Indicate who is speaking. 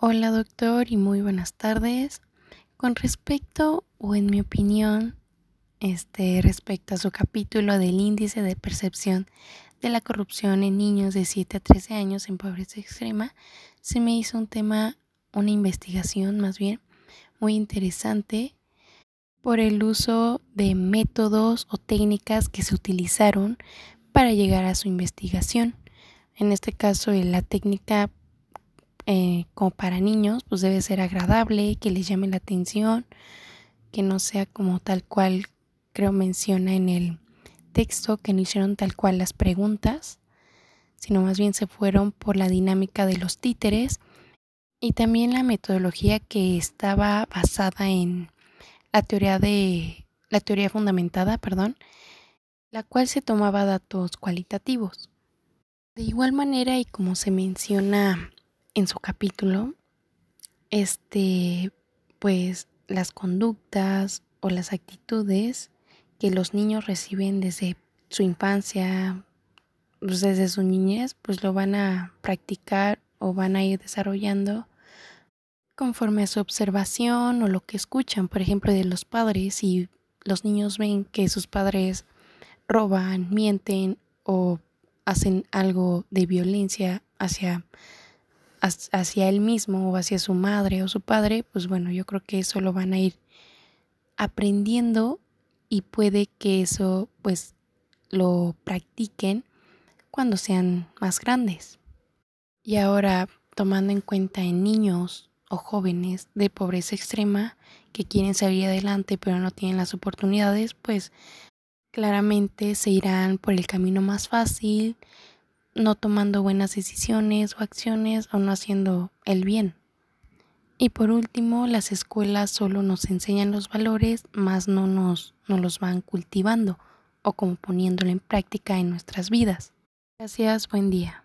Speaker 1: Hola doctor y muy buenas tardes. Con respecto o en mi opinión, este respecto a su capítulo del índice de percepción de la corrupción en niños de 7 a 13 años en pobreza extrema, se me hizo un tema, una investigación más bien, muy interesante por el uso de métodos o técnicas que se utilizaron para llegar a su investigación. En este caso, la técnica eh, como para niños, pues debe ser agradable, que les llame la atención, que no sea como tal cual creo menciona en el texto, que no hicieron tal cual las preguntas, sino más bien se fueron por la dinámica de los títeres y también la metodología que estaba basada en la teoría de la teoría fundamentada, perdón, la cual se tomaba datos cualitativos. De igual manera y como se menciona en su capítulo, este, pues las conductas o las actitudes que los niños reciben desde su infancia, pues desde su niñez, pues lo van a practicar o van a ir desarrollando conforme a su observación o lo que escuchan, por ejemplo, de los padres, y los niños ven que sus padres roban, mienten o hacen algo de violencia hacia hacia él mismo o hacia su madre o su padre, pues bueno, yo creo que eso lo van a ir aprendiendo y puede que eso pues lo practiquen cuando sean más grandes. Y ahora, tomando en cuenta en niños o jóvenes de pobreza extrema que quieren salir adelante pero no tienen las oportunidades, pues claramente se irán por el camino más fácil, no tomando buenas decisiones o acciones o no haciendo el bien. Y por último, las escuelas solo nos enseñan los valores, más no nos no los van cultivando o como poniéndolo en práctica en nuestras vidas. Gracias, buen día.